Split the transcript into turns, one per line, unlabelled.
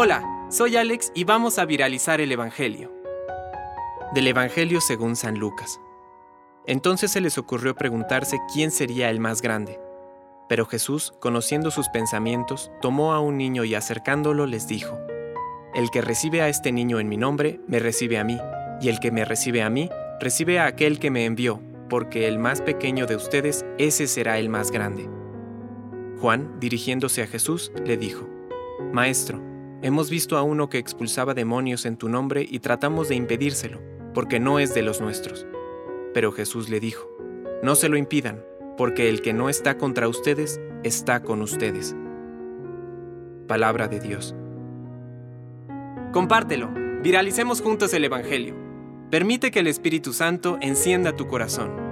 Hola, soy Alex y vamos a viralizar el Evangelio. Del Evangelio según San Lucas. Entonces se les ocurrió preguntarse quién sería el más grande. Pero Jesús, conociendo sus pensamientos, tomó a un niño y acercándolo les dijo, El que recibe a este niño en mi nombre, me recibe a mí, y el que me recibe a mí, recibe a aquel que me envió, porque el más pequeño de ustedes, ese será el más grande. Juan, dirigiéndose a Jesús, le dijo, Maestro, hemos visto a uno que expulsaba demonios en tu nombre y tratamos de impedírselo, porque no es de los nuestros. Pero Jesús le dijo, No se lo impidan, porque el que no está contra ustedes, está con ustedes. Palabra de Dios. Compártelo, viralicemos juntos el Evangelio. Permite que el Espíritu Santo encienda tu corazón.